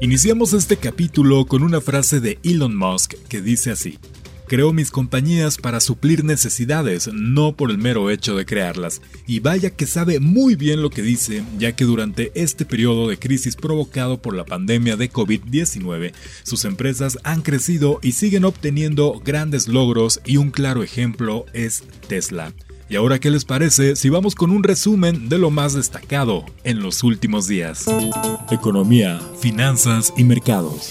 Iniciamos este capítulo con una frase de Elon Musk que dice así. Creo mis compañías para suplir necesidades, no por el mero hecho de crearlas. Y vaya que sabe muy bien lo que dice, ya que durante este periodo de crisis provocado por la pandemia de COVID-19, sus empresas han crecido y siguen obteniendo grandes logros y un claro ejemplo es Tesla. ¿Y ahora qué les parece si vamos con un resumen de lo más destacado en los últimos días? Economía, finanzas y mercados.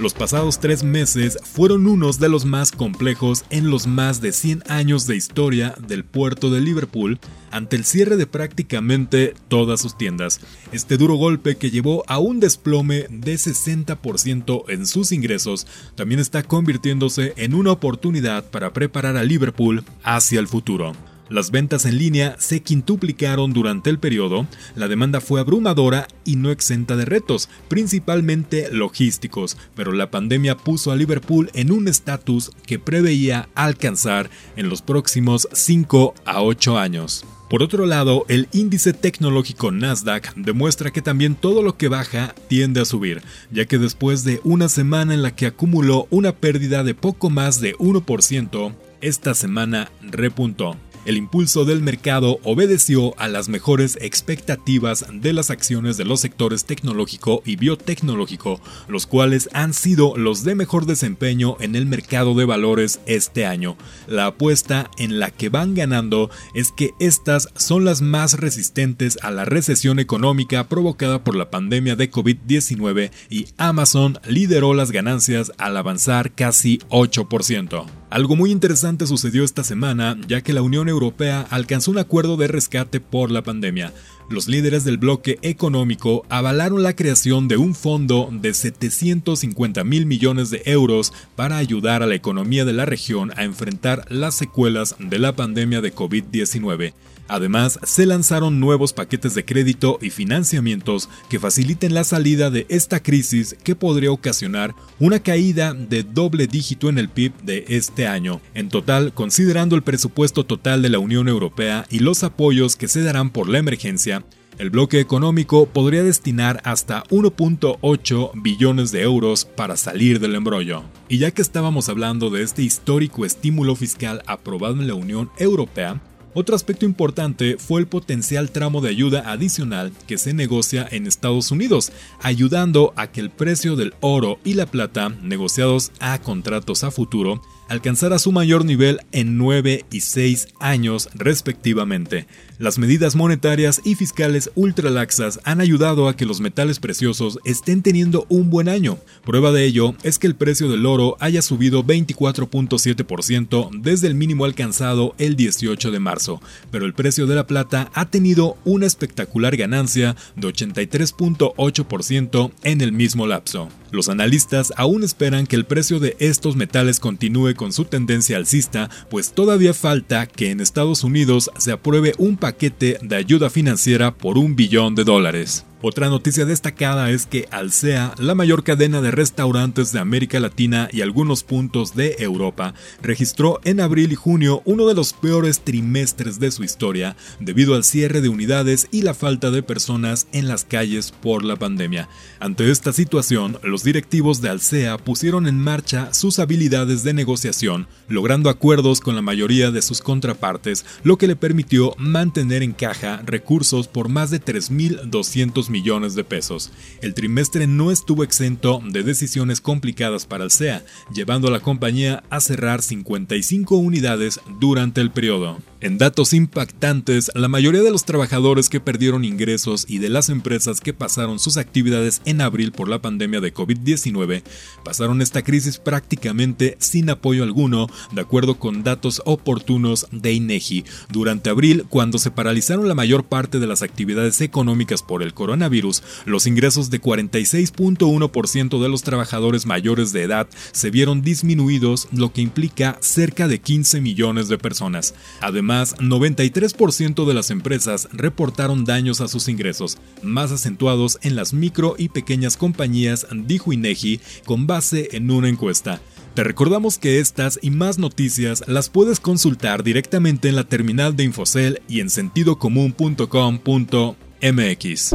Los pasados tres meses fueron unos de los más complejos en los más de 100 años de historia del puerto de Liverpool ante el cierre de prácticamente todas sus tiendas. Este duro golpe que llevó a un desplome de 60% en sus ingresos también está convirtiéndose en una oportunidad para preparar a Liverpool hacia el futuro. Las ventas en línea se quintuplicaron durante el periodo, la demanda fue abrumadora y no exenta de retos, principalmente logísticos, pero la pandemia puso a Liverpool en un estatus que preveía alcanzar en los próximos 5 a 8 años. Por otro lado, el índice tecnológico Nasdaq demuestra que también todo lo que baja tiende a subir, ya que después de una semana en la que acumuló una pérdida de poco más de 1%, esta semana repuntó. El impulso del mercado obedeció a las mejores expectativas de las acciones de los sectores tecnológico y biotecnológico, los cuales han sido los de mejor desempeño en el mercado de valores este año. La apuesta en la que van ganando es que estas son las más resistentes a la recesión económica provocada por la pandemia de COVID-19 y Amazon lideró las ganancias al avanzar casi 8%. Algo muy interesante sucedió esta semana, ya que la Unión Europea alcanzó un acuerdo de rescate por la pandemia. Los líderes del bloque económico avalaron la creación de un fondo de 750 mil millones de euros para ayudar a la economía de la región a enfrentar las secuelas de la pandemia de COVID-19. Además, se lanzaron nuevos paquetes de crédito y financiamientos que faciliten la salida de esta crisis que podría ocasionar una caída de doble dígito en el PIB de este año. En total, considerando el presupuesto total de la Unión Europea y los apoyos que se darán por la emergencia, el bloque económico podría destinar hasta 1.8 billones de euros para salir del embrollo. Y ya que estábamos hablando de este histórico estímulo fiscal aprobado en la Unión Europea, otro aspecto importante fue el potencial tramo de ayuda adicional que se negocia en Estados Unidos, ayudando a que el precio del oro y la plata, negociados a contratos a futuro, alcanzara su mayor nivel en 9 y 6 años respectivamente. Las medidas monetarias y fiscales ultralaxas han ayudado a que los metales preciosos estén teniendo un buen año. Prueba de ello es que el precio del oro haya subido 24.7% desde el mínimo alcanzado el 18 de marzo, pero el precio de la plata ha tenido una espectacular ganancia de 83.8% en el mismo lapso. Los analistas aún esperan que el precio de estos metales continúe con su tendencia alcista, pues todavía falta que en Estados Unidos se apruebe un paquete de ayuda financiera por un billón de dólares. Otra noticia destacada es que Alsea, la mayor cadena de restaurantes de América Latina y algunos puntos de Europa, registró en abril y junio uno de los peores trimestres de su historia debido al cierre de unidades y la falta de personas en las calles por la pandemia. Ante esta situación, los directivos de Alsea pusieron en marcha sus habilidades de negociación, logrando acuerdos con la mayoría de sus contrapartes, lo que le permitió mantener en caja recursos por más de 3.200 millones de pesos. El trimestre no estuvo exento de decisiones complicadas para el SEA, llevando a la compañía a cerrar 55 unidades durante el periodo. En datos impactantes, la mayoría de los trabajadores que perdieron ingresos y de las empresas que pasaron sus actividades en abril por la pandemia de COVID-19 pasaron esta crisis prácticamente sin apoyo alguno, de acuerdo con datos oportunos de INEGI. Durante abril, cuando se paralizaron la mayor parte de las actividades económicas por el coronavirus, los ingresos de 46.1% de los trabajadores mayores de edad se vieron disminuidos, lo que implica cerca de 15 millones de personas. Además, Además, 93% de las empresas reportaron daños a sus ingresos, más acentuados en las micro y pequeñas compañías, dijo INEGI, con base en una encuesta. Te recordamos que estas y más noticias las puedes consultar directamente en la terminal de Infocel y en sentidocomún.com.mx.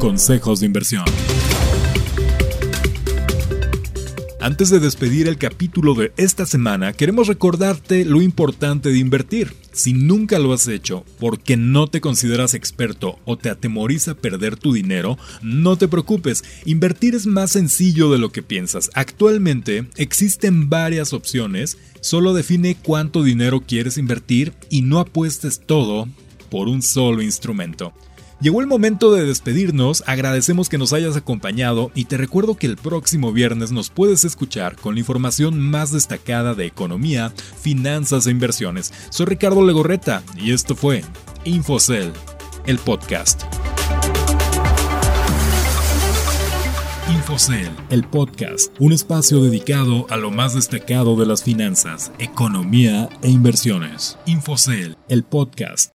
Consejos de inversión. Antes de despedir el capítulo de esta semana, queremos recordarte lo importante de invertir. Si nunca lo has hecho porque no te consideras experto o te atemoriza perder tu dinero, no te preocupes, invertir es más sencillo de lo que piensas. Actualmente existen varias opciones, solo define cuánto dinero quieres invertir y no apuestes todo por un solo instrumento. Llegó el momento de despedirnos, agradecemos que nos hayas acompañado y te recuerdo que el próximo viernes nos puedes escuchar con la información más destacada de economía, finanzas e inversiones. Soy Ricardo Legorreta y esto fue Infocel, el podcast. Infocel, el podcast, un espacio dedicado a lo más destacado de las finanzas, economía e inversiones. Infocel, el podcast.